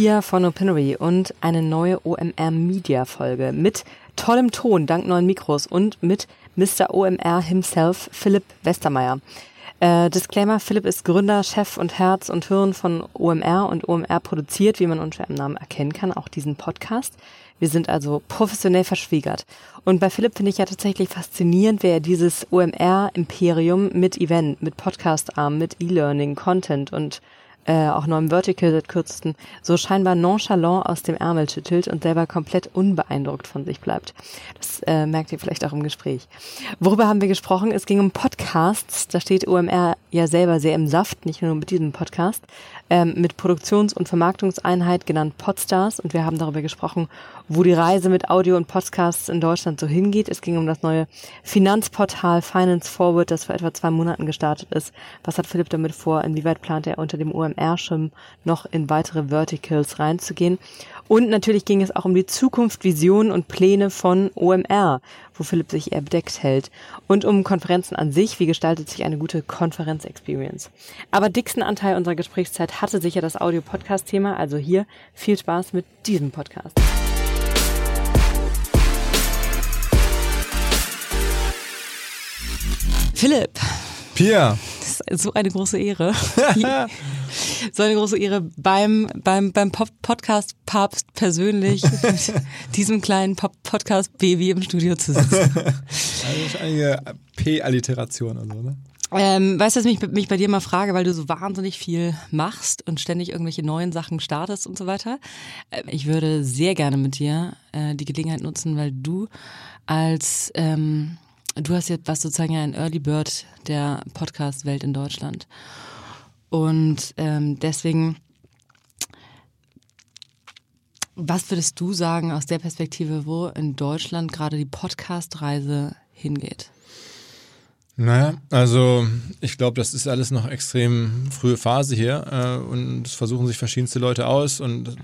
Pia von Opinory und eine neue OMR Media Folge mit tollem Ton dank neuen Mikros und mit Mr. OMR himself, Philipp Westermeier. Äh, Disclaimer, Philipp ist Gründer, Chef und Herz und Hirn von OMR und OMR produziert, wie man unter im Namen erkennen kann, auch diesen Podcast. Wir sind also professionell verschwiegert. Und bei Philipp finde ich ja tatsächlich faszinierend, wer dieses OMR-Imperium mit Event, mit Podcast-Arm, mit E-Learning, Content und äh, auch neuem Vertical seit kürzestem, so scheinbar nonchalant aus dem Ärmel schüttelt und selber komplett unbeeindruckt von sich bleibt. Das äh, merkt ihr vielleicht auch im Gespräch. Worüber haben wir gesprochen? Es ging um Podcasts. Da steht OMR ja selber sehr im Saft, nicht nur mit diesem Podcast, ähm, mit Produktions- und Vermarktungseinheit genannt Podstars. Und wir haben darüber gesprochen, wo die Reise mit Audio und Podcasts in Deutschland so hingeht. Es ging um das neue Finanzportal Finance Forward, das vor etwa zwei Monaten gestartet ist. Was hat Philipp damit vor? Inwieweit plant er unter dem OMR-Schirm noch in weitere Verticals reinzugehen? Und natürlich ging es auch um die Zukunft, Visionen und Pläne von OMR, wo Philipp sich eher bedeckt hält. Und um Konferenzen an sich, wie gestaltet sich eine gute Konferenz-Experience. Aber dicksten Anteil unserer Gesprächszeit hatte sicher das Audio-Podcast-Thema, also hier viel Spaß mit diesem Podcast. Philipp. Pia. Das ist so eine große Ehre. so eine große Ehre beim, beim, beim Podcast Papst persönlich mit diesem kleinen Podcast Baby im Studio zu sitzen. Also einige P-Alliteration also, ne? Ähm, weißt du, dass ich mich, bei dir mal frage, weil du so wahnsinnig viel machst und ständig irgendwelche neuen Sachen startest und so weiter. Äh, ich würde sehr gerne mit dir äh, die Gelegenheit nutzen, weil du als ähm, du hast jetzt was sozusagen ja ein Early Bird der Podcast-Welt in Deutschland. Und ähm, deswegen, was würdest du sagen aus der Perspektive, wo in Deutschland gerade die Podcast-Reise hingeht? Naja, also ich glaube, das ist alles noch extrem frühe Phase hier äh, und es versuchen sich verschiedenste Leute aus und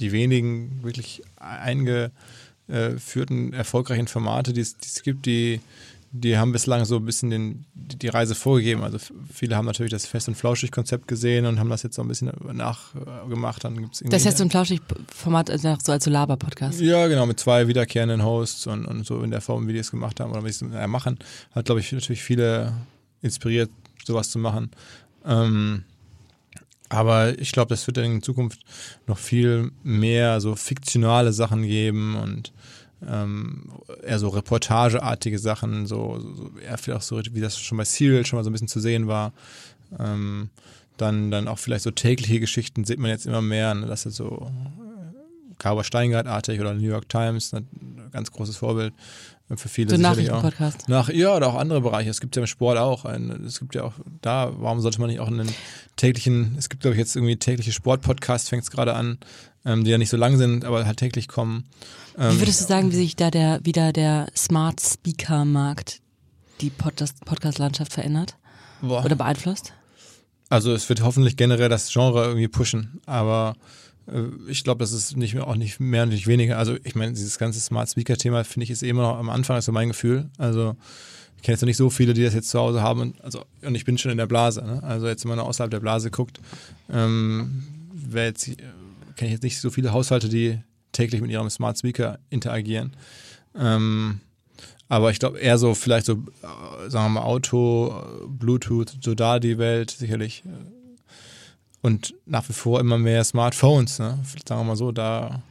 die wenigen wirklich eingeführten erfolgreichen Formate, die es, die es gibt, die die haben bislang so ein bisschen den, die Reise vorgegeben. Also viele haben natürlich das Fest- und Flauschig-Konzept gesehen und haben das jetzt so ein bisschen nachgemacht. Dann gibt's das Fest- und Flauschig-Format also so als Laber-Podcast? Ja, genau, mit zwei wiederkehrenden Hosts und, und so in der Form, wie die es gemacht haben oder wie sie es äh, machen. Hat, glaube ich, natürlich viele inspiriert, sowas zu machen. Ähm, aber ich glaube, das wird in Zukunft noch viel mehr so fiktionale Sachen geben und ähm, eher so reportageartige Sachen, so, so eher vielleicht auch so, wie das schon bei Serial schon mal so ein bisschen zu sehen war. Ähm, dann, dann auch vielleicht so tägliche Geschichten sieht man jetzt immer mehr, ne, dass es so Cowboy Steingart-artig oder New York Times, ein ne, ganz großes Vorbild für viele. So Nachrichtenpodcast. Nach, ja, oder auch andere Bereiche. Es gibt ja im Sport auch. Ein, es gibt ja auch da, warum sollte man nicht auch einen täglichen, es gibt glaube ich jetzt irgendwie tägliche Sport-Podcast, fängt es gerade an, ähm, die ja nicht so lang sind, aber halt täglich kommen. Ähm, wie würdest du sagen, wie sich da der, wieder der Smart Speaker Markt die Podcast-Landschaft verändert? Boah. Oder beeinflusst? Also es wird hoffentlich generell das Genre irgendwie pushen, aber ich glaube, das ist nicht auch nicht mehr und nicht weniger. Also ich meine, dieses ganze Smart Speaker Thema finde ich ist immer noch am Anfang, ist so mein Gefühl. Also ich kenne jetzt noch nicht so viele, die das jetzt zu Hause haben und, also, und ich bin schon in der Blase. Ne? Also jetzt, wenn man außerhalb der Blase guckt, ähm, jetzt kenne ich jetzt nicht so viele Haushalte, die täglich mit ihrem Smart Speaker interagieren. Ähm, aber ich glaube eher so vielleicht so, äh, sagen wir mal, Auto, Bluetooth, so da die Welt sicherlich. Und nach wie vor immer mehr Smartphones, ne? sagen wir mal so, da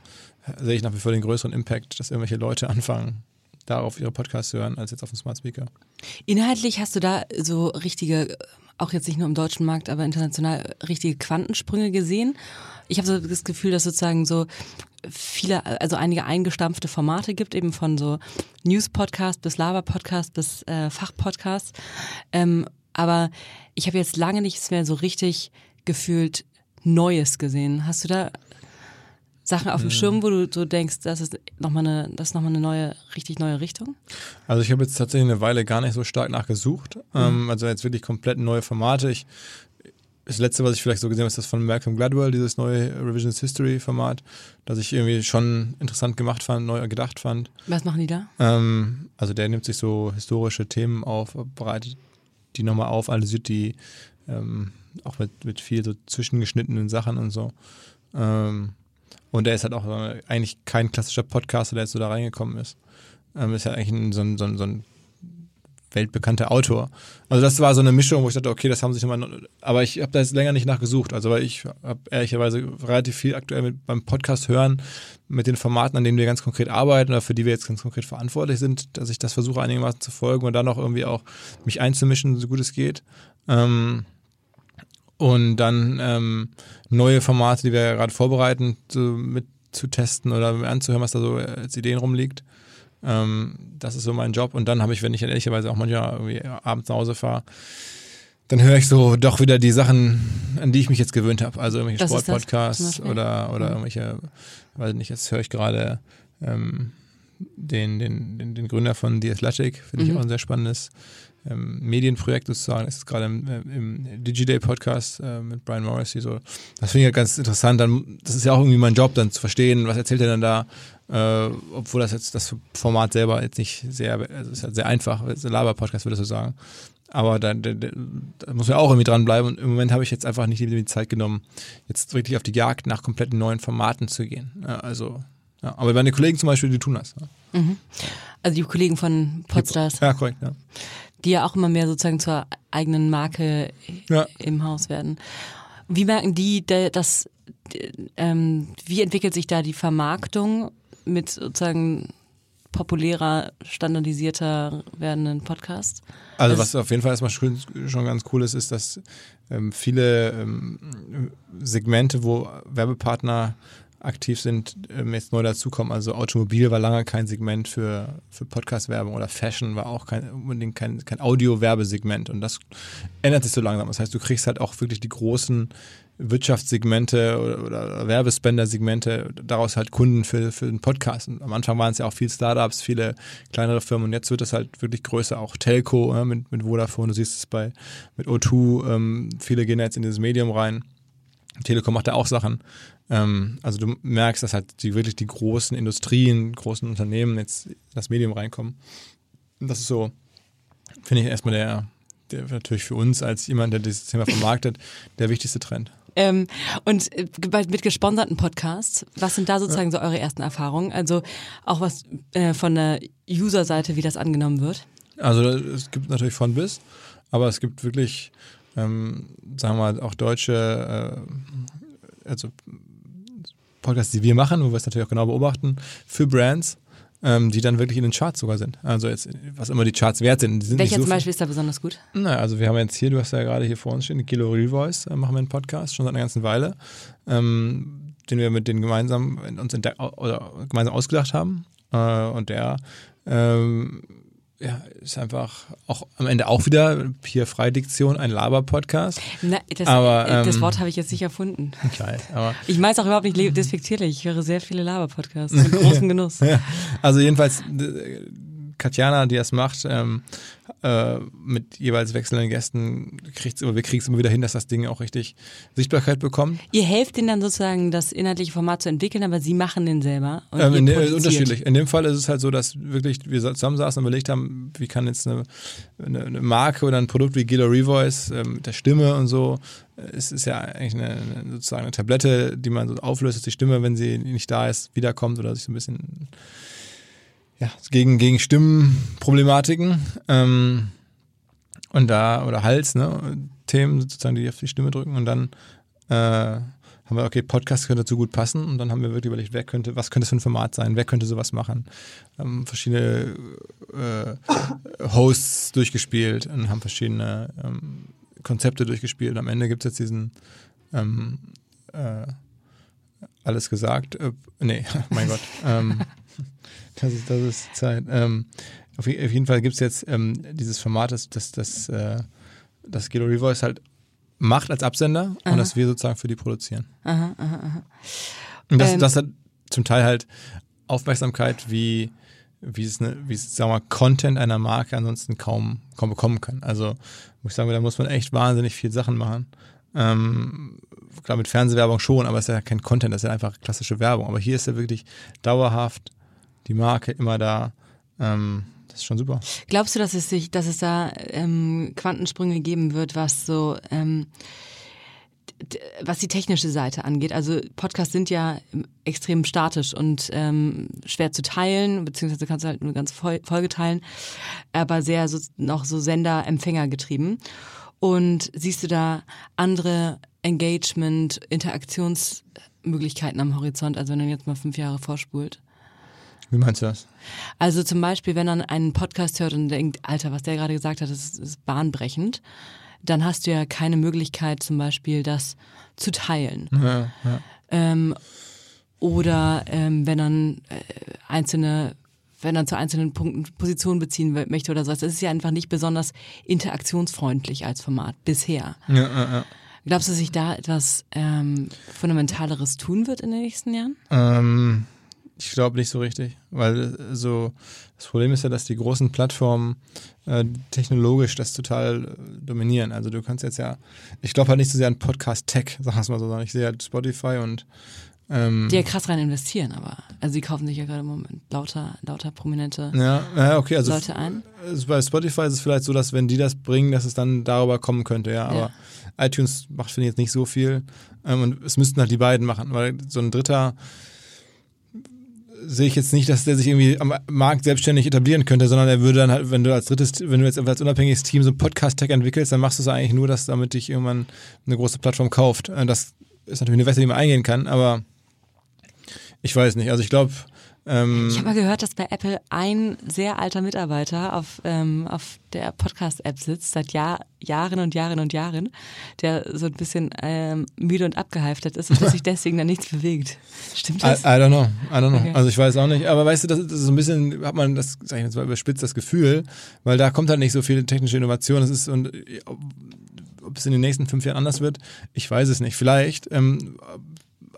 sehe ich nach wie vor den größeren Impact, dass irgendwelche Leute anfangen, darauf ihre Podcasts zu hören, als jetzt auf dem Smart Speaker. Inhaltlich hast du da so richtige, auch jetzt nicht nur im deutschen Markt, aber international richtige Quantensprünge gesehen? ich habe so das Gefühl, dass sozusagen so viele, also einige eingestampfte Formate gibt, eben von so News-Podcast bis Laber-Podcast bis äh, Fach-Podcast. Ähm, aber ich habe jetzt lange nichts mehr so richtig gefühlt Neues gesehen. Hast du da Sachen auf dem Schirm, wo du so denkst, das ist nochmal eine, das ist noch mal eine neue, richtig neue Richtung? Also ich habe jetzt tatsächlich eine Weile gar nicht so stark nachgesucht. Mhm. Ähm, also jetzt wirklich komplett neue Formate. Ich das letzte, was ich vielleicht so gesehen habe, ist das von Malcolm Gladwell, dieses neue Revisionist History Format, das ich irgendwie schon interessant gemacht fand, neu gedacht fand. Was machen die da? Ähm, also der nimmt sich so historische Themen auf, bereitet die nochmal auf, analysiert die ähm, auch mit, mit viel so zwischengeschnittenen Sachen und so. Ähm, Und der ist halt auch eigentlich kein klassischer Podcaster, der jetzt so da reingekommen ist. Ähm, ist ja eigentlich ein, so, ein, so, ein, so ein weltbekannter Autor. Also das war so eine Mischung, wo ich dachte, okay, das haben sich nochmal, aber ich habe da jetzt länger nicht nachgesucht. Also weil ich habe ehrlicherweise relativ viel aktuell mit, beim Podcast hören, mit den Formaten, an denen wir ganz konkret arbeiten oder für die wir jetzt ganz konkret verantwortlich sind, dass ich das versuche einigermaßen zu folgen und dann auch irgendwie auch mich einzumischen, so gut es geht. Ähm, und dann ähm, neue Formate, die wir ja gerade vorbereiten, so mit zu testen oder anzuhören, was da so als Ideen rumliegt. Ähm, das ist so mein Job. Und dann habe ich, wenn ich ehrlicherweise auch manchmal irgendwie abends nach Hause fahre, dann höre ich so doch wieder die Sachen, an die ich mich jetzt gewöhnt habe. Also irgendwelche Sportpodcasts oder, oder mhm. irgendwelche, weiß nicht, jetzt höre ich gerade ähm, den, den, den, den Gründer von The Athletic, finde ich mhm. auch ein sehr spannendes ähm, Medienprojekt sozusagen. Ist gerade im, äh, im DigiDay-Podcast äh, mit Brian Morrissey. So. Das finde ich ja ganz interessant. Dann, das ist ja auch irgendwie mein Job, dann zu verstehen, was erzählt er dann da, äh, obwohl das jetzt das Format selber jetzt nicht sehr, also ist halt sehr einfach, ist ein Laber-Podcast, würde ich so sagen. Aber da, da, da, muss man auch irgendwie dranbleiben. Und im Moment habe ich jetzt einfach nicht die Zeit genommen, jetzt wirklich auf die Jagd nach kompletten neuen Formaten zu gehen. Ja, also, ja. aber meine Kollegen zum Beispiel, die tun das. Ja. Mhm. Also die Kollegen von Podstars. Ja, korrekt, ja die ja auch immer mehr sozusagen zur eigenen Marke ja. im Haus werden. Wie merken die, dass, ähm, wie entwickelt sich da die Vermarktung mit sozusagen populärer, standardisierter werdenden Podcasts? Also, was auf jeden Fall erstmal schon, schon ganz cool ist, ist, dass ähm, viele ähm, Segmente, wo Werbepartner aktiv sind, ähm, jetzt neu dazukommen. Also Automobil war lange kein Segment für, für Podcast-Werbung oder Fashion war auch kein, unbedingt kein, kein Audio-Werbesegment. Und das ändert sich so langsam. Das heißt, du kriegst halt auch wirklich die großen Wirtschaftssegmente oder, oder Werbespender-Segmente, daraus halt Kunden für, für den Podcast. Und am Anfang waren es ja auch viele Startups, viele kleinere Firmen und jetzt wird es halt wirklich größer, auch Telco ja, mit, mit Vodafone, du siehst es bei mit O2, ähm, viele gehen jetzt in dieses Medium rein. Telekom macht da auch Sachen. Ähm, also du merkst, dass halt die wirklich die großen Industrien, großen Unternehmen jetzt in das Medium reinkommen. Und das ist so, finde ich erstmal der, der natürlich für uns als jemand, der dieses Thema vermarktet, der wichtigste Trend. Ähm, und äh, mit gesponserten Podcasts, was sind da sozusagen so eure ersten Erfahrungen? Also auch was äh, von der User-Seite, wie das angenommen wird? Also es gibt natürlich von bis, aber es gibt wirklich, ähm, sagen wir mal, auch deutsche, äh, also Podcasts, die wir machen, wo wir es natürlich auch genau beobachten, für Brands, ähm, die dann wirklich in den Charts sogar sind. Also jetzt, was immer die Charts wert sind. sind Welcher so zum Beispiel ist da besonders gut? Na, also wir haben jetzt hier, du hast ja gerade hier vor uns stehen, Kilo Real Voice, äh, machen wir einen Podcast, schon seit einer ganzen Weile, ähm, den wir mit denen gemeinsam uns oder gemeinsam ausgedacht haben. Äh, und der ähm, ja, ist einfach auch am Ende auch wieder hier Freidiktion, ein Laber-Podcast. Das, aber, ähm, das Wort habe ich jetzt nicht erfunden. Geil, aber ich meine es auch überhaupt nicht despektierlich. Ich höre sehr viele Laber-Podcasts mit großem Genuss. ja. Also jedenfalls Katjana, die das macht, ähm, äh, mit jeweils wechselnden Gästen, kriegt's immer, wir kriegen es immer wieder hin, dass das Ding auch richtig Sichtbarkeit bekommt. Ihr helft ihnen dann sozusagen, das inhaltliche Format zu entwickeln, aber sie machen den selber. Ähm, in dem, unterschiedlich. In dem Fall ist es halt so, dass wirklich wir zusammensaßen und überlegt haben, wie kann jetzt eine, eine, eine Marke oder ein Produkt wie Gila Revoice äh, mit der Stimme und so, es ist ja eigentlich eine, sozusagen eine Tablette, die man so auflöst, dass die Stimme, wenn sie nicht da ist, wiederkommt oder sich so ein bisschen ja, gegen, gegen Stimmenproblematiken ähm, und da, oder Hals, ne, Themen sozusagen, die auf die Stimme drücken und dann äh, haben wir, okay, Podcast könnte dazu gut passen und dann haben wir wirklich überlegt, wer könnte, was könnte es für ein Format sein, wer könnte sowas machen. Haben verschiedene äh, Hosts durchgespielt und haben verschiedene ähm, Konzepte durchgespielt. Am Ende gibt es jetzt diesen ähm, äh, alles gesagt, äh, nee, mein Gott, ähm, das ist, das ist Zeit. Ähm, auf, jeden Fall gibt es jetzt ähm, dieses Format, das, das, das, äh, das Gelo Revoice halt macht als Absender aha. und das wir sozusagen für die produzieren. Aha, aha, aha. Und das, ähm, das hat zum Teil halt Aufmerksamkeit, wie, wie es, eine, wie es, sagen wir mal, Content einer Marke ansonsten kaum, kaum bekommen kann. Also, muss ich sagen, da muss man echt wahnsinnig viel Sachen machen. Ähm, klar, mit Fernsehwerbung schon, aber es ist ja kein Content, das ist ja einfach klassische Werbung. Aber hier ist ja wirklich dauerhaft die Marke immer da. Ähm, das ist schon super. Glaubst du, dass es sich, dass es da ähm, Quantensprünge geben wird, was so ähm, was die technische Seite angeht, also Podcasts sind ja extrem statisch und ähm, schwer zu teilen, beziehungsweise kannst du halt nur ganz Folge teilen, aber sehr so, noch so Sender-Empfänger getrieben. Und siehst du da andere Engagement, Interaktionsmöglichkeiten am Horizont, also wenn man jetzt mal fünf Jahre vorspult? Wie meinst du das? Also zum Beispiel, wenn man einen Podcast hört und denkt, Alter, was der gerade gesagt hat, das ist, ist bahnbrechend, dann hast du ja keine Möglichkeit, zum Beispiel das zu teilen. Ja, ja. Ähm, oder ähm, wenn dann äh, einzelne wenn dann zu einzelnen Punkten Positionen beziehen möchte oder so. Das ist ja einfach nicht besonders interaktionsfreundlich als Format bisher. Ja, ja, ja. Glaubst du, dass sich da etwas ähm, Fundamentaleres tun wird in den nächsten Jahren? Ähm, ich glaube nicht so richtig, weil äh, so das Problem ist ja, dass die großen Plattformen äh, technologisch das total äh, dominieren. Also du kannst jetzt ja, ich glaube halt nicht so sehr an Podcast-Tech, sagen wir es mal so, sondern ich sehe halt Spotify und ähm, die ja krass rein investieren, aber also die kaufen sich ja gerade im Moment lauter, lauter prominente ja, ja, okay, also Leute ein. Bei Spotify ist es vielleicht so, dass wenn die das bringen, dass es dann darüber kommen könnte, ja. Aber ja. iTunes macht finde ich jetzt nicht so viel ähm, und es müssten halt die beiden machen, weil so ein Dritter sehe ich jetzt nicht, dass der sich irgendwie am Markt selbstständig etablieren könnte, sondern er würde dann halt, wenn du als drittes, wenn du jetzt als unabhängiges Team so ein Podcast-Tech entwickelst, dann machst du es eigentlich nur, dass damit dich irgendwann eine große Plattform kauft. Äh, das ist natürlich eine Wette, die man eingehen kann, aber ich weiß nicht. Also ich glaube, ähm, ich habe mal gehört, dass bei Apple ein sehr alter Mitarbeiter auf, ähm, auf der Podcast-App sitzt, seit Jahr, Jahren und Jahren und Jahren, der so ein bisschen ähm, müde und abgehalftet ist und dass sich deswegen dann nichts bewegt. Stimmt das? I, I don't know. I don't know. Okay. Also ich weiß auch nicht. Aber weißt du, das ist so ein bisschen, hat man das, sag ich jetzt mal, überspitzt das Gefühl, weil da kommt halt nicht so viel technische Innovation. Es ist und ob es in den nächsten fünf Jahren anders wird, ich weiß es nicht. Vielleicht. Ähm,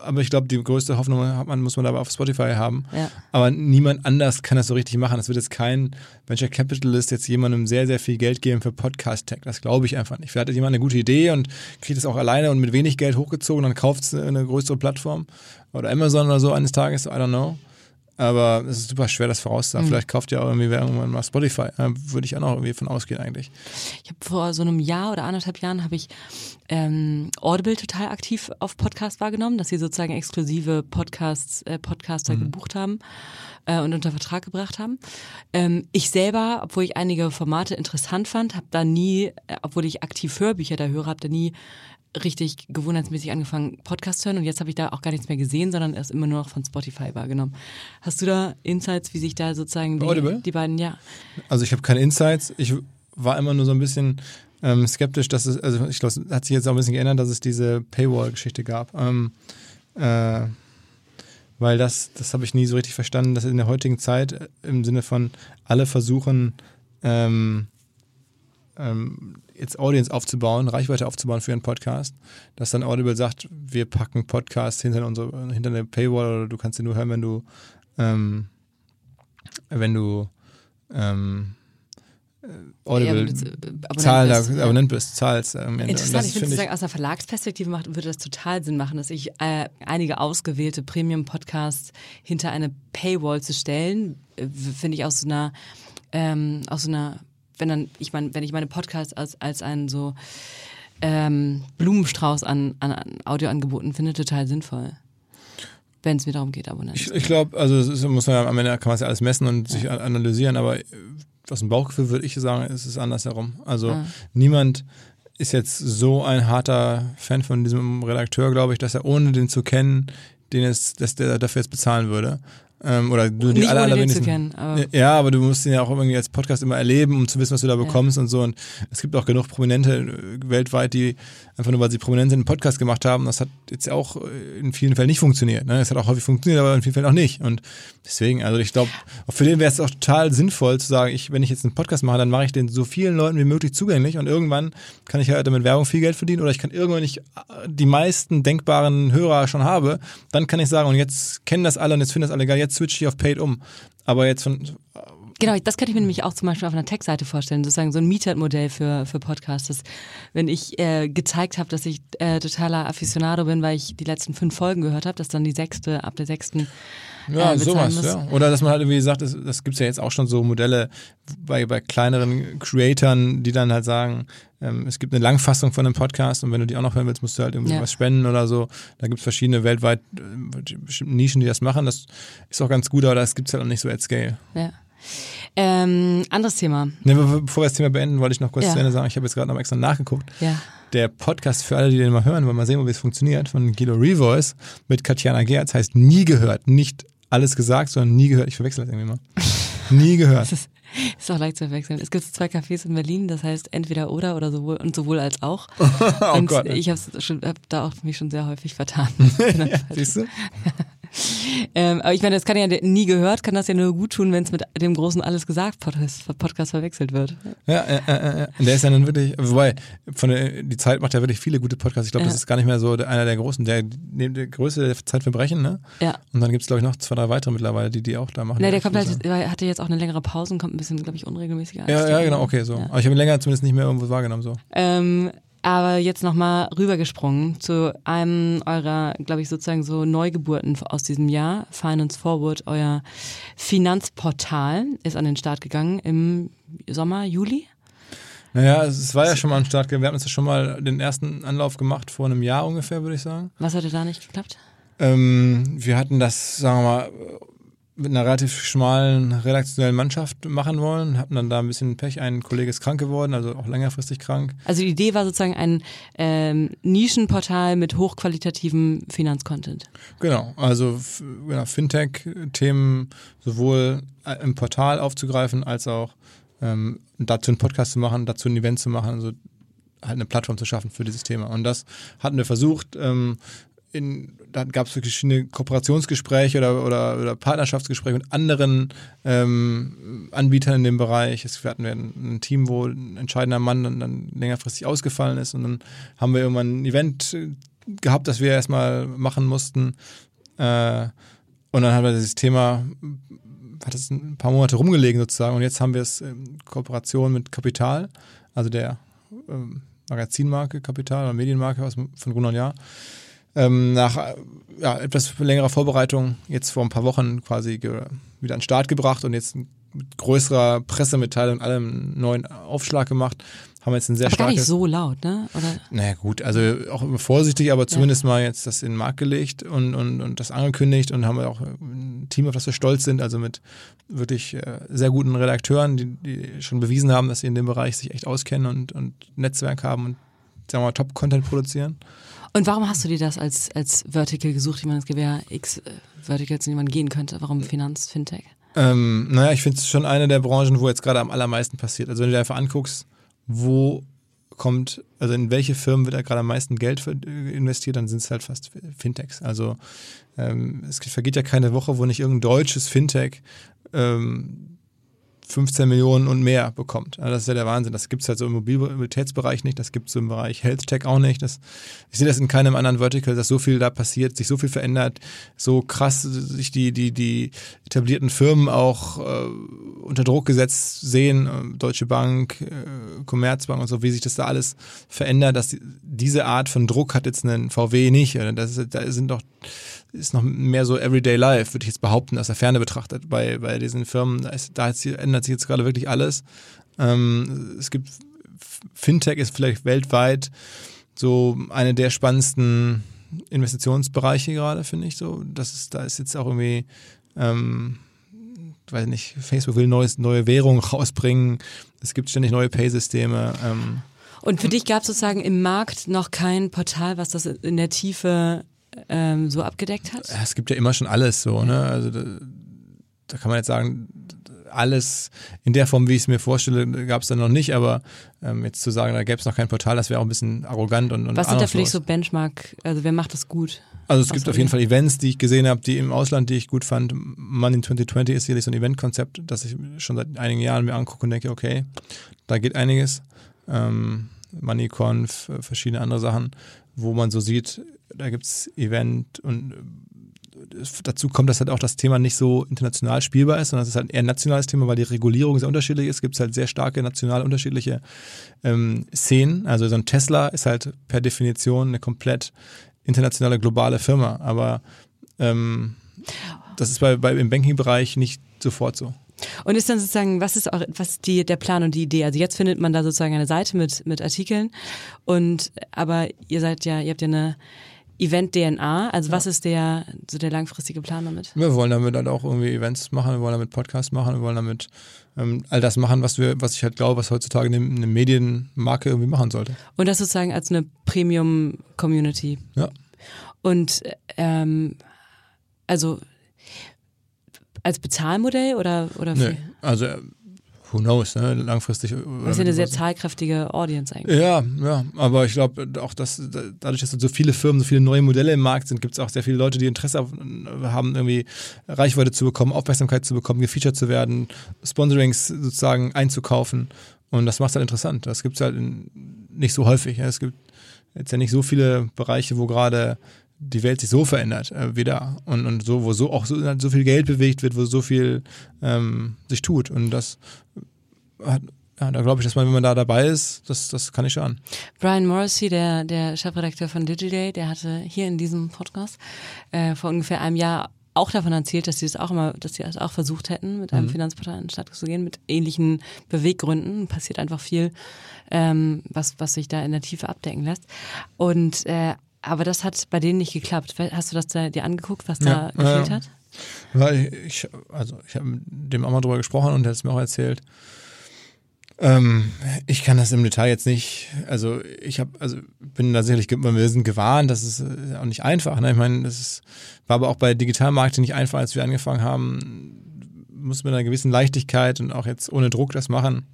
aber ich glaube, die größte Hoffnung hat man, muss man dabei auf Spotify haben. Ja. Aber niemand anders kann das so richtig machen. Es wird jetzt kein Venture Capitalist jetzt jemandem sehr, sehr viel Geld geben für Podcast-Tech. Das glaube ich einfach nicht. Vielleicht hat jemand eine gute Idee und kriegt es auch alleine und mit wenig Geld hochgezogen, dann kauft es eine größere Plattform oder Amazon oder so eines Tages, I don't know. Aber es ist super schwer, das vorauszusagen. Mhm. Vielleicht kauft ja auch irgendwie irgendwann mal Spotify. Äh, würde ich auch noch irgendwie von ausgehen eigentlich. Ich habe vor so einem Jahr oder anderthalb Jahren habe ich ähm, Audible total aktiv auf Podcast wahrgenommen, dass sie sozusagen exklusive Podcasts, äh, Podcaster mhm. gebucht haben äh, und unter Vertrag gebracht haben. Ähm, ich selber, obwohl ich einige Formate interessant fand, habe da nie, äh, obwohl ich aktiv Hörbücher da höre, habe da nie richtig gewohnheitsmäßig angefangen, Podcast zu hören und jetzt habe ich da auch gar nichts mehr gesehen, sondern erst immer nur noch von Spotify wahrgenommen. Hast du da Insights, wie sich da sozusagen die, die beiden, ja? Also ich habe keine Insights. Ich war immer nur so ein bisschen ähm, skeptisch, dass es, also ich glaube, es hat sich jetzt auch ein bisschen geändert, dass es diese Paywall-Geschichte gab. Ähm, äh, weil das, das habe ich nie so richtig verstanden, dass in der heutigen Zeit äh, im Sinne von alle versuchen, ähm, ähm, jetzt Audience aufzubauen, Reichweite aufzubauen für einen Podcast, dass dann Audible sagt, wir packen Podcasts hinter unsere, hinter eine Paywall oder du kannst sie nur hören, wenn du ähm, wenn du ähm, äh, Audible ja, Zahlen bist, ja. Abonnent bist, zahlst. Ähm, Interessant, ich finde sozusagen aus der Verlagsperspektive macht, würde das total Sinn machen, dass ich äh, einige ausgewählte Premium-Podcasts hinter eine Paywall zu stellen, äh, finde ich aus so einer ähm, aus so einer wenn dann, ich meine, wenn ich meine Podcasts als, als einen so ähm, Blumenstrauß an, an, an Audioangeboten finde, total sinnvoll. Wenn es mir darum geht, Abonnenten. Ich, ich glaube, also ist, muss man ja, am Ende kann man es ja alles messen und ja. sich analysieren, aber aus dem Bauchgefühl würde ich sagen, ist es andersherum. Also ah. niemand ist jetzt so ein harter Fan von diesem Redakteur, glaube ich, dass er ohne den zu kennen, den es, dass der dafür jetzt bezahlen würde. Ähm, oder du die aller, allerwenigsten. Kennen, aber ja, aber du musst ihn ja auch irgendwie als Podcast immer erleben, um zu wissen, was du da bekommst ja. und so. Und es gibt auch genug Prominente äh, weltweit, die einfach nur, weil sie prominent sind, einen Podcast gemacht haben. Das hat jetzt auch äh, in vielen Fällen nicht funktioniert. Ne? Hat auch häufig funktioniert, aber in vielen Fällen auch nicht. Und deswegen, also ich glaube, für den wäre es auch total sinnvoll zu sagen, ich, wenn ich jetzt einen Podcast mache, dann mache ich den so vielen Leuten wie möglich zugänglich und irgendwann kann ich halt damit Werbung viel Geld verdienen oder ich kann irgendwann nicht äh, die meisten denkbaren Hörer schon habe, dann kann ich sagen, und jetzt kennen das alle und jetzt finden das alle geil, jetzt switche ich auf Paid um. Aber jetzt von Genau, das könnte ich mir nämlich auch zum Beispiel auf einer Tech-Seite vorstellen, sozusagen so ein Meetup-Modell für, für Podcasts. Dass, wenn ich äh, gezeigt habe, dass ich äh, totaler Aficionado bin, weil ich die letzten fünf Folgen gehört habe, dass dann die sechste, ab der sechsten ja, äh, sowas, muss. ja. Oder dass man halt irgendwie sagt, das, das gibt es ja jetzt auch schon so Modelle bei, bei kleineren Creatoren, die dann halt sagen, ähm, es gibt eine Langfassung von einem Podcast und wenn du die auch noch hören willst, musst du halt irgendwie Ja. was spenden oder so. Da gibt es verschiedene weltweit äh, Nischen, die das machen. Das ist auch ganz gut, aber das gibt es halt auch nicht so at scale. Ja. Ähm, anderes Thema. Ne, be- bevor wir das Thema beenden, wollte ich noch kurz Ja. zu Ende sagen, ich habe jetzt gerade noch extra nachgeguckt. Ja. Der Podcast für alle, die den mal hören, wollen mal sehen, wie es funktioniert, von Guido Revoice mit Katjana Gerz heißt nie gehört. Nicht alles gesagt, sondern nie gehört. Ich verwechsel das irgendwie mal. nie gehört. Das ist, auch leicht zu verwechseln. Es gibt zwei Cafés in Berlin, das heißt entweder oder oder sowohl und sowohl als auch. oh und Gott. ich habe hab da auch mich schon sehr häufig vertan. ja, siehst du? ähm, aber ich meine, das kann ja nie gehört, kann das ja nur gut tun, wenn es mit dem großen Alles gesagt Podcast, Podcast verwechselt wird. Ja, äh, äh, äh. Und der ist ja dann wirklich, wobei, von der, die Zeit macht ja wirklich viele gute Podcasts. Ich glaube, das Ja. ist gar nicht mehr so einer der großen, der neben der Größe der Zeitverbrechen, ne? Ja. Und dann gibt es, glaube ich, noch zwei, drei weitere mittlerweile, die die auch da machen. Ne, der kommt halt, hatte jetzt auch eine längere Pause und kommt ein bisschen, glaube ich, unregelmäßiger. Ja, ja, genau, okay, so. Ja. Aber ich habe ihn länger zumindest nicht mehr irgendwo wahrgenommen, so. Ähm, aber jetzt nochmal rübergesprungen zu einem eurer, glaube ich, sozusagen so Neugeburten aus diesem Jahr. Finance Forward, euer Finanzportal, ist an den Start gegangen im Sommer, Juli. Naja, es, war ja schon mal ein Start. Wir hatten uns ja schon mal den ersten Anlauf gemacht, vor einem Jahr ungefähr, würde ich sagen. Was hatte da nicht geklappt? Ähm, wir hatten das, sagen wir mal, mit einer relativ schmalen redaktionellen Mannschaft machen wollen, hatten dann da ein bisschen Pech. Ein Kollege ist krank geworden, also auch längerfristig krank. Also die Idee war sozusagen ein ähm, Nischenportal mit hochqualitativem Finanzcontent. Genau, also genau, Fintech-Themen sowohl äh, im Portal aufzugreifen, als auch ähm, dazu einen Podcast zu machen, dazu ein Event zu machen, also halt eine Plattform zu schaffen für dieses Thema. Und das hatten wir versucht. Ähm, in, da gab es verschiedene Kooperationsgespräche oder, oder, oder Partnerschaftsgespräche mit anderen ähm, Anbietern in dem Bereich. Es, wir hatten ein, ein Team, wo ein entscheidender Mann dann, dann längerfristig ausgefallen ist und dann haben wir irgendwann ein Event äh, gehabt, das wir erstmal machen mussten. Äh, und dann haben wir dieses Thema, hat es ein paar Monate rumgelegen sozusagen und jetzt haben wir es in Kooperation mit Kapital, also der ähm, Magazinmarke Kapital oder Medienmarke aus, von Gruner und Jahr, ähm, nach ja, etwas längerer Vorbereitung jetzt vor ein paar Wochen quasi wieder an den Start gebracht und jetzt mit größerer Pressemitteilung und allem einen neuen Aufschlag gemacht. Haben jetzt ein sehr Aber gar nicht starkes so laut, ne? Oder? naja gut, also auch immer vorsichtig, aber zumindest mal jetzt das in den Markt gelegt und, und, und das angekündigt und haben wir auch ein Team, auf das wir stolz sind, also mit wirklich äh, sehr guten Redakteuren, die, die schon bewiesen haben, dass sie in dem Bereich sich echt auskennen und, und Netzwerk haben und sagen wir mal Top-Content produzieren. Und warum hast du dir das als, als Vertical gesucht? Ich meine, es gibt x äh, Verticals, in die man gehen könnte. Warum Finanz, Fintech? Ähm, naja, ich finde es schon eine der Branchen, wo jetzt gerade am allermeisten passiert. Also wenn du dir einfach anguckst, wo kommt, also in welche Firmen wird da gerade am meisten Geld äh, investiert, dann sind es halt fast Fintechs. Also ähm, es vergeht ja keine Woche, wo nicht irgendein deutsches Fintech ähm, 15 Millionen und mehr bekommt. Also das ist ja der Wahnsinn. Das gibt es halt so im Mobilitätsbereich nicht, das gibt es im Bereich Health Tech auch nicht. Das, ich sehe das in keinem anderen Vertical, dass so viel da passiert, sich so viel verändert, so krass sich die, die, die etablierten Firmen auch äh, unter Druck gesetzt sehen, äh, Deutsche Bank, äh, Commerzbank und so, wie sich das da alles verändert, dass die, diese Art von Druck hat jetzt einen VW nicht. Das ist, da sind doch ist noch mehr so Everyday Life, würde ich jetzt behaupten, aus der Ferne betrachtet. Bei, bei diesen Firmen, da, ist, da ändert sich jetzt gerade wirklich alles. Ähm, es gibt Fintech ist vielleicht weltweit so eine der spannendsten Investitionsbereiche gerade, finde ich so. Das ist, da ist jetzt auch irgendwie, ähm, weiß nicht, Facebook will neues, neue Währung rausbringen. Es gibt ständig neue Pay-Systeme. Ähm, Und für dich gab es sozusagen im Markt noch kein Portal, was das in der Tiefe ähm, so abgedeckt hat? Es gibt ja immer schon alles so, ne? Also da, da kann man jetzt sagen, alles in der Form, wie ich es mir vorstelle, gab es dann noch nicht, aber ähm, jetzt zu sagen, da gäbe es noch kein Portal, das wäre auch ein bisschen arrogant und, und Was sind da für dich so Benchmark? Also wer macht das gut? Also es was gibt auf jeden? Fall Events, die ich gesehen habe, die im Ausland, die ich gut fand. Money in 2020 ist sicherlich so ein Eventkonzept, das ich schon seit einigen Jahren mir angucke und denke, okay, da geht einiges. Ähm, MoneyConf, äh, verschiedene andere Sachen, wo man so sieht, da gibt es Event und dazu kommt, dass halt auch das Thema nicht so international spielbar ist, sondern es ist halt eher ein nationales Thema, weil die Regulierung sehr unterschiedlich ist. Es gibt halt sehr starke national unterschiedliche ähm, Szenen. Also so ein Tesla ist halt per Definition eine komplett internationale, globale Firma. Aber ähm, das ist bei, bei im Banking-Bereich nicht sofort so. Und ist dann sozusagen, was ist, auch, was die, der Plan und die Idee? Also jetzt findet man da sozusagen eine Seite mit, mit Artikeln und aber ihr seid ja, ihr habt ja eine Event-DNA, also ja. was ist der, so der langfristige Plan damit? Wir wollen damit halt auch irgendwie Events machen, wir wollen damit Podcasts machen, wir wollen damit ähm, all das machen, was wir, was ich halt glaube, was heutzutage eine, eine Medienmarke irgendwie machen sollte. Und das sozusagen als eine Premium-Community. Ja. Und ähm, also als Bezahlmodell oder oder nee, also who knows, ne? langfristig. Das ist ja eine sehr zahlkräftige Audience eigentlich. Ja, ja, aber ich glaube auch, dass dadurch, dass so viele Firmen, so viele neue Modelle im Markt sind, gibt es auch sehr viele Leute, die Interesse auf, haben, irgendwie Reichweite zu bekommen, Aufmerksamkeit zu bekommen, gefeatured zu werden, Sponsorings sozusagen einzukaufen. Und das macht es halt interessant. Das gibt es halt nicht so häufig. Es gibt jetzt ja nicht so viele Bereiche, wo gerade die Welt sich so verändert äh, wieder und, und so, wo so auch so, so viel Geld bewegt wird, wo so viel ähm, sich tut. Und das hat, ja, da glaube ich, dass man, wenn man da dabei ist, das, das kann ich schon. Brian Morrissey, der, der Chefredakteur von Digiday, der hatte hier in diesem Podcast äh, vor ungefähr einem Jahr auch davon erzählt, dass sie es auch immer, dass sie es auch versucht hätten, mit einem mhm. Finanzportal in den Stadt zu gehen, mit ähnlichen Beweggründen. Passiert einfach viel, ähm, was, was sich da in der Tiefe abdecken lässt. Und äh, aber das hat bei denen nicht geklappt. Hast du das da dir angeguckt, was da ja, gefehlt ja. hat? Ja, ich, also ich habe mit dem auch mal drüber gesprochen und er hat es mir auch erzählt. Ähm, ich kann das im Detail jetzt nicht, also ich habe, also bin da sicherlich, wir sind gewarnt, das ist äh, auch nicht einfach. Ne? Ich meine, das ist, war aber auch bei Digitalmarketing nicht einfach, als wir angefangen haben, muss mit einer gewissen Leichtigkeit und auch jetzt ohne Druck das machen.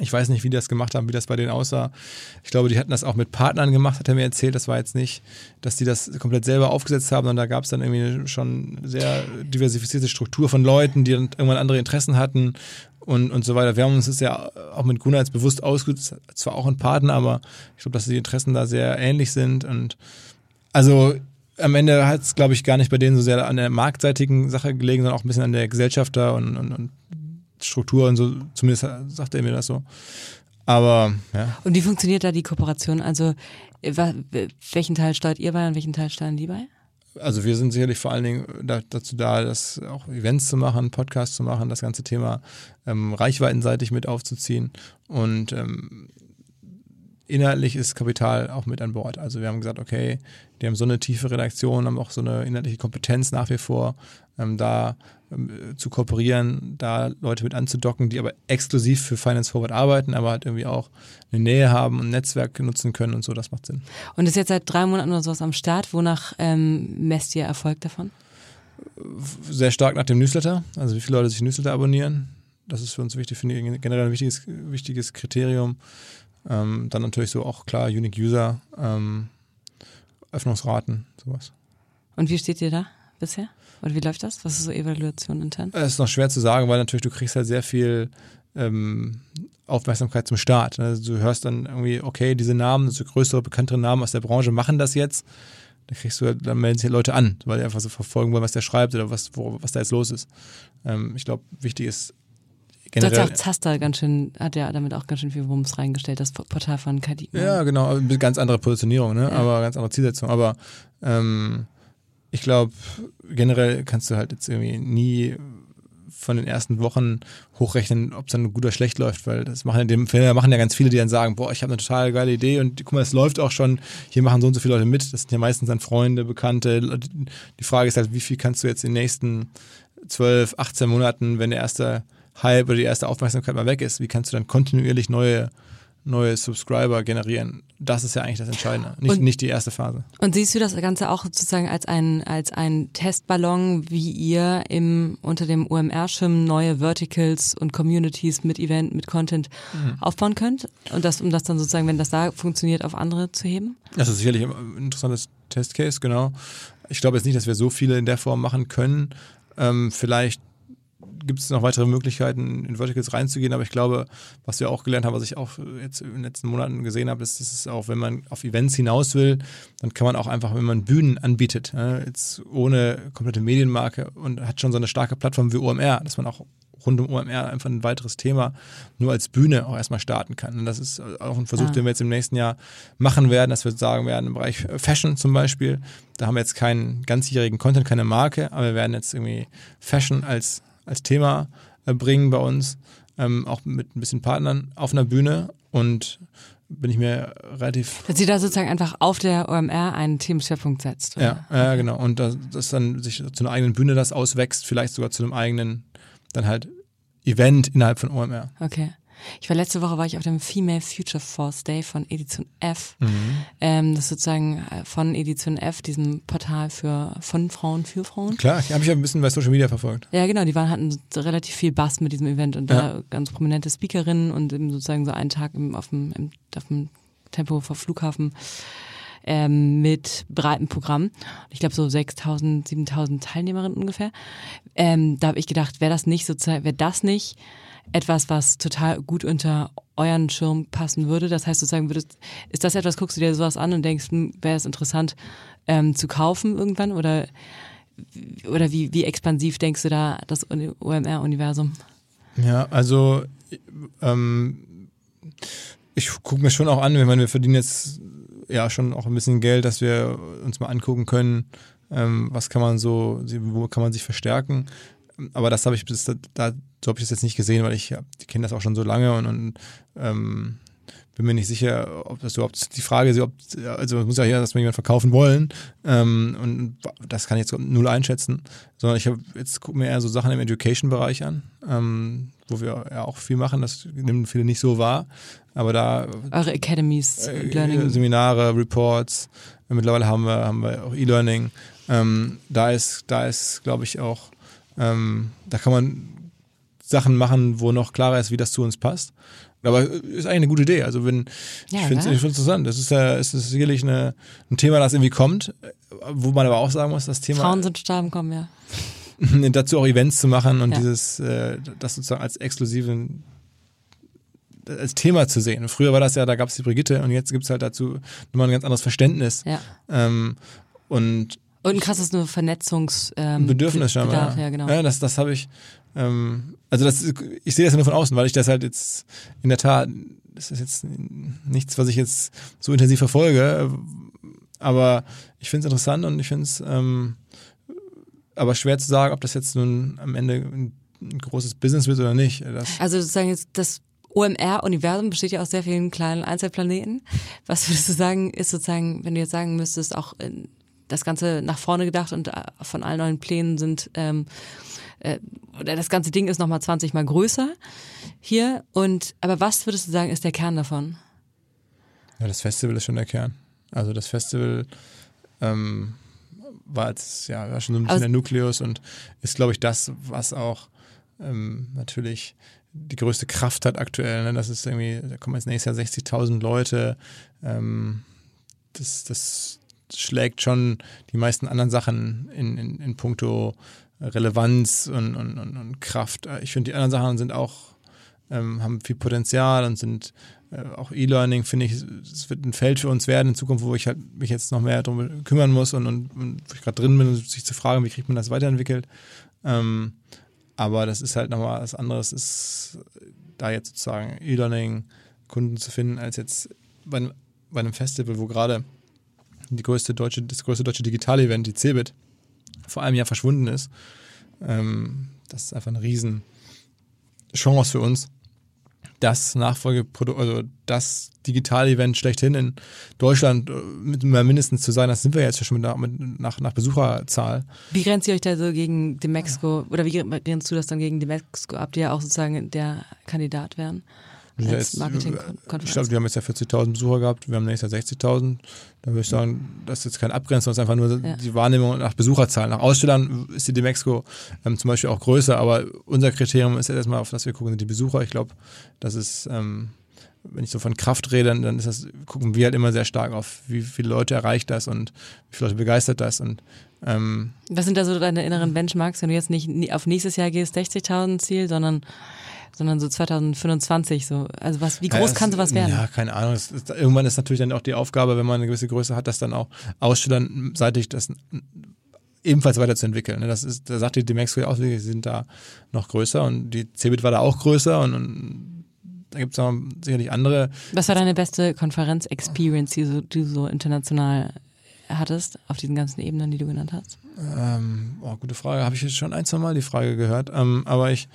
Ich weiß nicht, wie die das gemacht haben, wie das bei denen aussah. Ich glaube, die hatten das auch mit Partnern gemacht, hat er mir erzählt. Das war jetzt nicht, dass die das komplett selber aufgesetzt haben, sondern da gab es dann irgendwie schon sehr diversifizierte Struktur von Leuten, die dann irgendwann andere Interessen hatten und, und so weiter. Wir haben uns das ja auch mit Gunnar jetzt bewusst ausgesucht, zwar auch ein Partner, aber ich glaube, dass die Interessen da sehr ähnlich sind und also am Ende hat es, glaube ich, gar nicht bei denen so sehr an der marktseitigen Sache gelegen, sondern auch ein bisschen an der Gesellschafter und, und, und Struktur und so, zumindest sagt er mir das so. Aber ja. Und wie funktioniert da die Kooperation? Also welchen Teil steuert ihr bei und welchen Teil steuern die bei? Also wir sind sicherlich vor allen Dingen dazu da, das auch Events zu machen, Podcasts zu machen, das ganze Thema ähm, reichweitenseitig mit aufzuziehen. Und ähm, inhaltlich ist Kapital auch mit an Bord. Also wir haben gesagt, okay, die haben so eine tiefe Redaktion, haben auch so eine inhaltliche Kompetenz nach wie vor, ähm, da ähm, zu kooperieren, da Leute mit anzudocken, die aber exklusiv für Finance Forward arbeiten, aber halt irgendwie auch eine Nähe haben und ein Netzwerk nutzen können und so, das macht Sinn. Und ist jetzt seit drei Monaten oder sowas am Start. Wonach ähm, messt ihr Erfolg davon? Sehr stark nach dem Newsletter, also wie viele Leute sich Newsletter abonnieren. Das ist für uns wichtig, finde ich generell ein wichtiges, wichtiges Kriterium. Ähm, dann natürlich so auch klar, Unique User, ähm, Öffnungsraten, sowas. Und wie steht ihr da bisher? Oder wie läuft das? Was ist so Evaluation intern? Es ist noch schwer zu sagen, weil natürlich du kriegst halt sehr viel ähm, Aufmerksamkeit zum Start. Also du hörst dann irgendwie, okay, diese Namen, also größere, bekanntere Namen aus der Branche machen das jetzt. Da kriegst du, halt, dann melden sich halt Leute an, weil die einfach so verfolgen wollen, was der schreibt oder was, wo, was da jetzt los ist. Ähm, ich glaube, wichtig ist generell. Du hast ja auch Zaster ganz schön, hat ja damit auch ganz schön viel Wumms reingestellt, das Portal von Kadi. Ja, genau, ganz andere Positionierung, ne? Ja. aber ganz andere Zielsetzung. Aber ähm, ich glaube, generell kannst du halt jetzt irgendwie nie von den ersten Wochen hochrechnen, ob es dann gut oder schlecht läuft, weil das machen in dem Fall machen ja ganz viele, die dann sagen, boah, ich habe eine total geile Idee und guck mal, es läuft auch schon, hier machen so und so viele Leute mit, das sind ja meistens dann Freunde, Bekannte. Die Frage ist halt, wie viel kannst du jetzt in den nächsten 12, 18 Monaten, wenn der erste Hype oder die erste Aufmerksamkeit mal weg ist, wie kannst du dann kontinuierlich neue neue Subscriber generieren. Das ist ja eigentlich das Entscheidende, nicht, und, nicht die erste Phase. Und siehst du das Ganze auch sozusagen als ein, als ein Testballon, wie ihr im, unter dem UMR-Schirm neue Verticals und Communities mit Event, mit Content mhm. aufbauen könnt? Und das, um das dann sozusagen, wenn das da funktioniert, auf andere zu heben? Das ist sicherlich ein interessantes Testcase, genau. Ich glaube jetzt nicht, dass wir so viele in der Form machen können. Ähm, vielleicht gibt es noch weitere Möglichkeiten, in Verticals reinzugehen, aber ich glaube, was wir auch gelernt haben, was ich auch jetzt in den letzten Monaten gesehen habe, ist, dass es auch, wenn man auf Events hinaus will, dann kann man auch einfach, wenn man Bühnen anbietet, jetzt ohne komplette Medienmarke und hat schon so eine starke Plattform wie OMR, dass man auch rund um OMR einfach ein weiteres Thema nur als Bühne auch erstmal starten kann. Und das ist auch ein Versuch, ah. den wir jetzt im nächsten Jahr machen werden, dass wir sagen werden, im Bereich Fashion zum Beispiel, da haben wir jetzt keinen ganzjährigen Content, keine Marke, aber wir werden jetzt irgendwie Fashion als, als Thema äh, bringen bei uns, ähm, auch mit ein bisschen Partnern auf einer Bühne und bin ich mir relativ. Dass sie da sozusagen einfach auf der OMR einen Themenschwerpunkt setzt. Oder? Ja, ja, genau. Und dass, dass dann sich zu einer eigenen Bühne das auswächst, vielleicht sogar zu einem eigenen dann halt Event innerhalb von OMR. Okay. Ich war letzte Woche war ich auf dem Female Future Force Day von Edition F. Mhm. Ähm, das ist sozusagen äh, von Edition F, diesem Portal für von Frauen für Frauen. Klar, ich habe ich ein bisschen bei Social Media verfolgt. Ja, genau, die waren hatten relativ viel Bass mit diesem Event und ja. da ganz prominente Speakerinnen und eben sozusagen so einen Tag im, auf dem im, auf dem Tempo vor Flughafen ähm, mit breitem Programm. Ich glaube so 6.000, 7.000 Teilnehmerinnen ungefähr. Ähm, da habe ich gedacht, wäre das nicht sozusagen, wäre das nicht etwas, was total gut unter euren Schirm passen würde? Das heißt sozusagen, würdest, ist das etwas, guckst du dir sowas an und denkst, hm, wäre es interessant ähm, zu kaufen irgendwann oder oder wie, wie expansiv denkst du da das OMR-Universum? Ja, also ähm, ich gucke mir schon auch an, wenn wir verdienen jetzt ja schon auch ein bisschen Geld, dass wir uns mal angucken können, ähm, was kann man so, wo kann man sich verstärken. Aber das habe ich bis da, so habe ich das jetzt nicht gesehen, weil ich, ich kenne das auch schon so lange und, und ähm, bin mir nicht sicher, ob das überhaupt die Frage ist, ob, also es muss ja hier, dass wir jemand verkaufen wollen ähm, und das kann ich jetzt null einschätzen, sondern ich habe jetzt gucke mir eher so Sachen im Education-Bereich an, ähm, wo wir ja auch viel machen, das nehmen viele nicht so wahr, aber da eure Academies, äh, Learning, Seminare, Reports, mittlerweile haben wir haben wir auch E-Learning, ähm, da ist da ist glaube ich auch ähm, da kann man Sachen machen, wo noch klarer ist, wie das zu uns passt. Aber ist eigentlich eine gute Idee. Also wenn ja, ich finde es interessant. Das ist ja, ist sicherlich eine, ein Thema, das irgendwie kommt, wo man aber auch sagen muss, das Thema. Frauen sind im Kommen, ja. dazu auch Events zu machen und ja. dieses, äh, das sozusagen als exklusiven als Thema zu sehen. Früher war das ja, da gab es die Brigitte und jetzt gibt es halt dazu nochmal ein ganz anderes Verständnis. Ja. Ähm, und und ein krasses nur Vernetzungs ähm, Bedürfnis Bedarf, ja. ja, genau. Ja, das, das habe ich. Ähm, also das, ich sehe das ja nur von außen, weil ich das halt jetzt in der Tat, das ist jetzt nichts, was ich jetzt so intensiv verfolge, aber ich finde es interessant und ich finde es ähm, aber schwer zu sagen, ob das jetzt nun am Ende ein, ein großes Business wird oder nicht. Das also sozusagen jetzt das OMR-Universum besteht ja aus sehr vielen kleinen Einzelplaneten. Was würdest du sagen, ist sozusagen, wenn du jetzt sagen müsstest, auch das Ganze nach vorne gedacht und äh, von allen neuen Plänen sind, ähm, äh, oder das ganze Ding ist nochmal 20 mal größer hier. Und aber was würdest du sagen, ist der Kern davon? Ja, das Festival ist schon der Kern. Also das Festival ähm, war jetzt ja war schon so ein bisschen also, der Nukleus und ist, glaube ich, das, was auch ähm, natürlich die größte Kraft hat aktuell. Ne? Das ist irgendwie, da kommen jetzt nächstes Jahr 60.000 Leute. Ähm, das, das schlägt schon die meisten anderen Sachen in, in, in puncto Relevanz und, und, und, und Kraft. Ich finde, die anderen Sachen sind auch, ähm, haben viel Potenzial und sind äh, auch E-Learning, finde ich, es wird ein Feld für uns werden in Zukunft, wo ich halt mich jetzt noch mehr darum kümmern muss und, und, und wo ich gerade drin bin, sich zu fragen, wie kriegt man das weiterentwickelt. Ähm, aber das ist halt nochmal was anderes, ist da jetzt sozusagen E-Learning Kunden zu finden, als jetzt bei, bei einem Festival, wo gerade die größte deutsche, das größte deutsche Digital-Event, die CeBIT, vor einem Jahr verschwunden ist. Ähm, das ist einfach eine riesen Chance für uns. Das Nachfolgeprodukt, also das Digital-Event schlechthin in Deutschland äh, mit mindestens zu sein, das sind wir jetzt schon mit nach, nach Besucherzahl. Wie grenzt ihr euch da so gegen Demexco oder wie grenzt du das dann gegen Demexco ab, die ja auch sozusagen der Kandidat wären? Als Marketing-Konferenz. Ich glaube, wir haben jetzt ja 40.000 Besucher gehabt, wir haben nächstes Jahr 60.000. Da würde ich sagen, das ist jetzt keine Abgrenzung, das ist einfach nur ja. die Wahrnehmung nach Besucherzahlen. Nach Ausstellern ist die Demexco ähm, zum Beispiel auch größer, aber unser Kriterium ist ja erstmal, auf das wir gucken, sind die Besucher. Ich glaube, das ist ähm, wenn ich so von Kraft rede, dann, dann ist das, gucken wir halt immer sehr stark auf, wie viele Leute erreicht das und wie viele Leute begeistert das und ähm, Was sind da so deine inneren Benchmarks, wenn du jetzt nicht auf nächstes Jahr gehst, 60.000 Ziel, sondern sondern so 2025 so. Also was, wie groß ja, kann sowas werden? Ja, keine Ahnung. Ist, irgendwann ist natürlich dann auch die Aufgabe, wenn man eine gewisse Größe hat, das dann auch ausstellerseitig das ebenfalls weiterzuentwickeln. Ne? Das ist, da sagt die ja auch, sie sind da noch größer und die Cebit war da auch größer und, und da gibt es auch sicherlich andere. Was war deine beste Konferenz-Experience, die, so, die du so international hattest, auf diesen ganzen Ebenen, die du genannt hast? Ähm, oh, gute Frage. Habe ich jetzt schon ein, zwei Mal die Frage gehört. Ähm, aber ich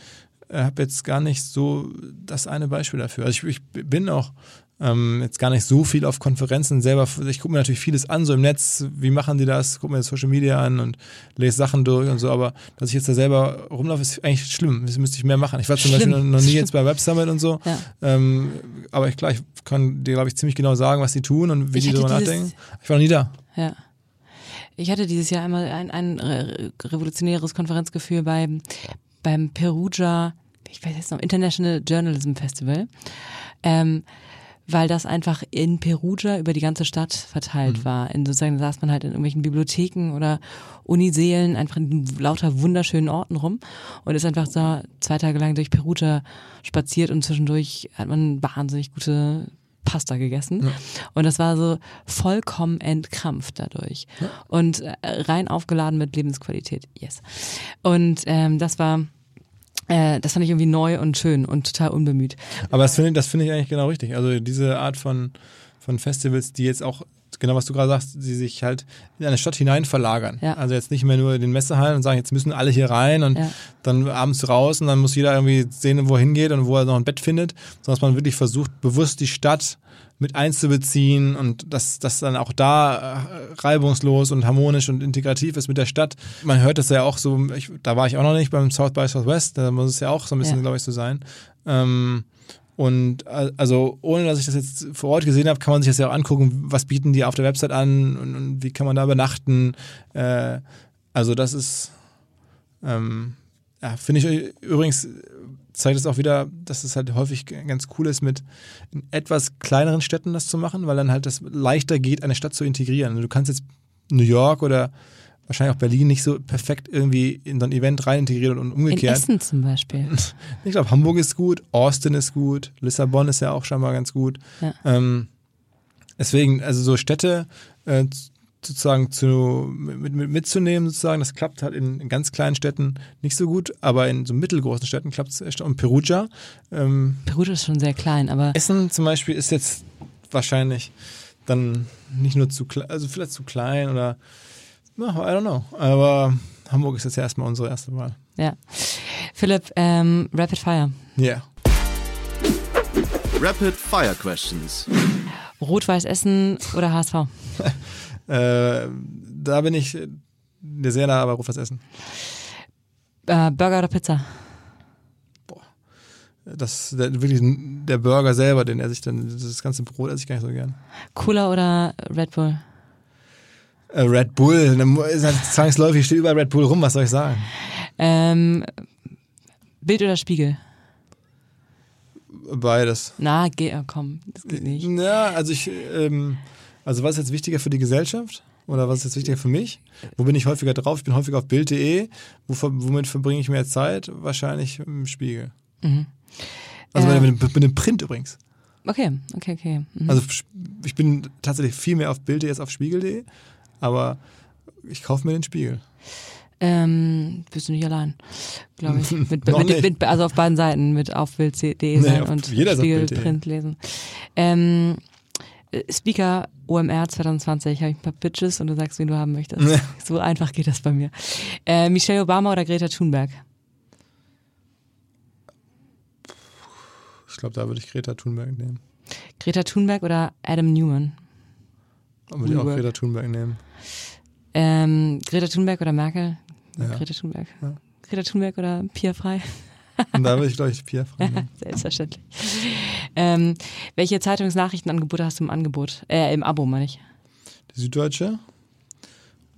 habe jetzt gar nicht so das eine Beispiel dafür. Also ich, ich bin auch ähm, jetzt gar nicht so viel auf Konferenzen selber. Ich gucke mir natürlich vieles an, so im Netz, wie machen die das, gucke mir Social Media an und lese Sachen durch und so, aber dass ich jetzt da selber rumlaufe, ist eigentlich schlimm. Das müsste ich mehr machen. Ich war zum schlimm. Beispiel noch, noch nie jetzt bei Web Summit und so. Ja. Ähm, aber ich, klar, ich kann dir, glaube ich, ziemlich genau sagen, was die tun und wie ich die darüber nachdenken. Ich war noch nie da. Ja. Ich hatte dieses Jahr einmal ein, ein revolutionäres Konferenzgefühl beim, beim Perugia, ich weiß jetzt noch, International Journalism Festival. Ähm, weil das einfach in Perugia über die ganze Stadt verteilt mhm. war. In sozusagen saß man halt in irgendwelchen Bibliotheken oder Uniseelen, einfach in lauter wunderschönen Orten rum und ist einfach so zwei Tage lang durch Perugia spaziert und zwischendurch hat man wahnsinnig gute Pasta gegessen. Ja. Und das war so vollkommen entkrampft dadurch. Ja. Und äh, rein aufgeladen mit Lebensqualität. Yes. Und ähm, das war äh, das fand ich irgendwie neu und schön und total unbemüht. Aber das finde das finde ich eigentlich genau richtig. Also diese Art von, von Festivals, die jetzt auch genau was du gerade sagst, die sich halt in eine Stadt hinein verlagern. Ja. Also jetzt nicht mehr nur in den Messehallen und sagen, jetzt müssen alle hier rein und ja. dann abends raus und dann muss jeder irgendwie sehen, wo er hingeht und wo er noch ein Bett findet, sondern dass man wirklich versucht, bewusst die Stadt mit einzubeziehen und dass das dann auch da äh, reibungslos und harmonisch und integrativ ist mit der Stadt. Man hört das ja auch so, ich, da war ich auch noch nicht beim South by Southwest, da muss es ja auch so ein bisschen, ja. glaube ich, so sein. Ähm, und also ohne dass ich das jetzt vor Ort gesehen habe, kann man sich das ja auch angucken, was bieten die auf der Website an und, und wie kann man da übernachten. Äh, also das ist, ähm, ja, finde ich übrigens zeigt es auch wieder, dass es halt häufig ganz cool ist, mit etwas kleineren Städten das zu machen, weil dann halt das leichter geht, eine Stadt zu integrieren. Du kannst jetzt New York oder wahrscheinlich auch Berlin nicht so perfekt irgendwie in so ein Event rein integrieren und umgekehrt. In Essen zum Beispiel. Ich glaube, Hamburg ist gut, Austin ist gut, Lissabon ist ja auch schon mal ganz gut. Ja. Ähm, deswegen, also so Städte äh, sozusagen zu, mit, mit, mitzunehmen, sozusagen. Das klappt halt in, in, ganz kleinen Städten nicht so gut, aber in so mittelgroßen Städten klappt es echt. Und Perugia. Ähm, Perugia ist schon sehr klein, aber. Essen zum Beispiel ist jetzt wahrscheinlich dann nicht nur zu klein, also vielleicht zu klein oder, no, I don't know. Aber Hamburg ist jetzt ja erstmal unsere erste Wahl. Ja. Philipp, ähm, Rapid Fire. Ja. Yeah. Rapid Fire Questions. Rot-Weiß Essen oder HSV? Äh, da bin ich sehr nah bei Rufers Essen. Äh, Burger oder Pizza? Boah. Das, der, wirklich der Burger selber, den esse ich dann, das ganze Brot esse ich gar nicht so gern. Cooler oder Red Bull? Äh, Red Bull, halt zwangsläufig, steht überall Red Bull rum, was soll ich sagen? Ähm, Bild oder Spiegel? Beides. Na, geh, oh, komm, das geht nicht. Ja, also ich, ähm, also was ist jetzt wichtiger für die Gesellschaft? Oder was ist jetzt wichtiger für mich? Wo bin ich häufiger drauf? Ich bin häufiger auf Bild.de. womit verbringe ich mehr Zeit? Wahrscheinlich im Spiegel. Mhm. Also äh, mit, mit, dem Print übrigens. Okay, okay, okay. Mhm. Also ich bin tatsächlich viel mehr auf Bild.de als auf Spiegel.de, aber ich kaufe mir den Spiegel. Ähm, bist du nicht allein, glaube ich. Mit, mit, mit, also auf beiden Seiten, mit auf Bild.de nee, und Spiegel Print lesen. Ähm, äh, Speaker OMR 2020 habe ich ein paar Pitches und du sagst, wen du haben möchtest. Nee. So einfach geht das bei mir. Äh, Michelle Obama oder Greta Thunberg? Ich glaube, da würde ich Greta Thunberg nehmen. Greta Thunberg oder Adam Newman? Würde ich auch Greta Thunberg nehmen. Ähm, Greta Thunberg oder Merkel? Ja. Greta Thunberg. Ja. Greta Thunberg oder Pia Frei? Und da würde ich, glaube ich, Pia Frei nehmen. Selbstverständlich. Ähm, welche Zeitungsnachrichtenangebote hast du im Angebot? Äh, im Abo, meine ich. Die Süddeutsche,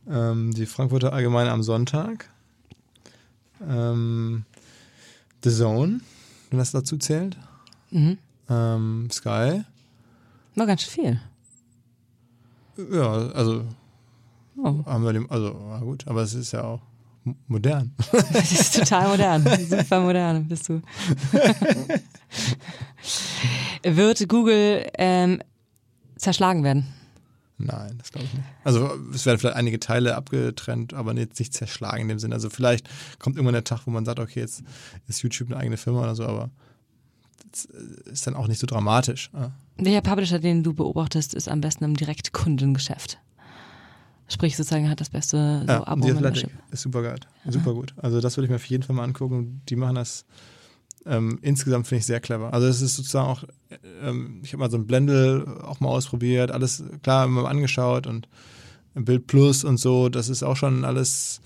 ähm, die Frankfurter Allgemeine am Sonntag, ähm, The Zone, wenn das dazu zählt. Mhm. Ähm, Sky. War ganz schön viel. Ja, also oh. haben wir dem, also gut, aber es ist ja auch modern. Das ist total modern, super modern bist du. Wird Google ähm, zerschlagen werden? Nein, das glaube ich nicht. Also es werden vielleicht einige Teile abgetrennt, aber jetzt nicht zerschlagen in dem Sinne. Also vielleicht kommt irgendwann der Tag, wo man sagt, okay, jetzt ist YouTube eine eigene Firma oder so, aber ist dann auch nicht so dramatisch. Ja. Welcher Publisher, den du beobachtest, ist am besten im Direktkundengeschäft? Sprich, sozusagen hat das beste so ja, Abo Athletic ist super geil. Super gut. Also das würde ich mir auf jeden Fall mal angucken. Die machen das ähm, insgesamt finde ich sehr clever. Also es ist sozusagen auch, ähm, ich habe mal so ein Blendel auch mal ausprobiert, alles klar immer angeschaut und Bild Plus und so, das ist auch schon alles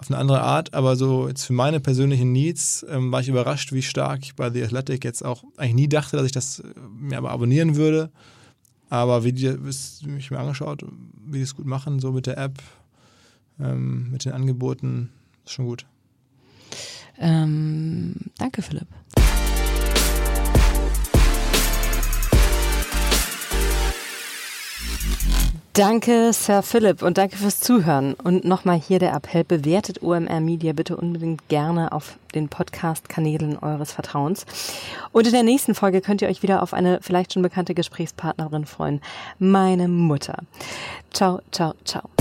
auf eine andere Art, aber so jetzt für meine persönlichen Needs ähm, war ich überrascht, wie stark ich bei The Athletic jetzt auch eigentlich nie dachte, dass ich das äh, mir aber abonnieren würde. Aber wie die, ich mir angeschaut, wie die es gut machen, so mit der App, ähm, mit den Angeboten, ist schon gut. Ähm, danke, Philipp. Danke, Sir Philipp, und danke fürs Zuhören. Und nochmal hier der Appell, bewertet OMR Media bitte unbedingt gerne auf den Podcast-Kanälen eures Vertrauens. Und in der nächsten Folge könnt ihr euch wieder auf eine vielleicht schon bekannte Gesprächspartnerin freuen. Meine Mutter. Ciao, ciao, ciao.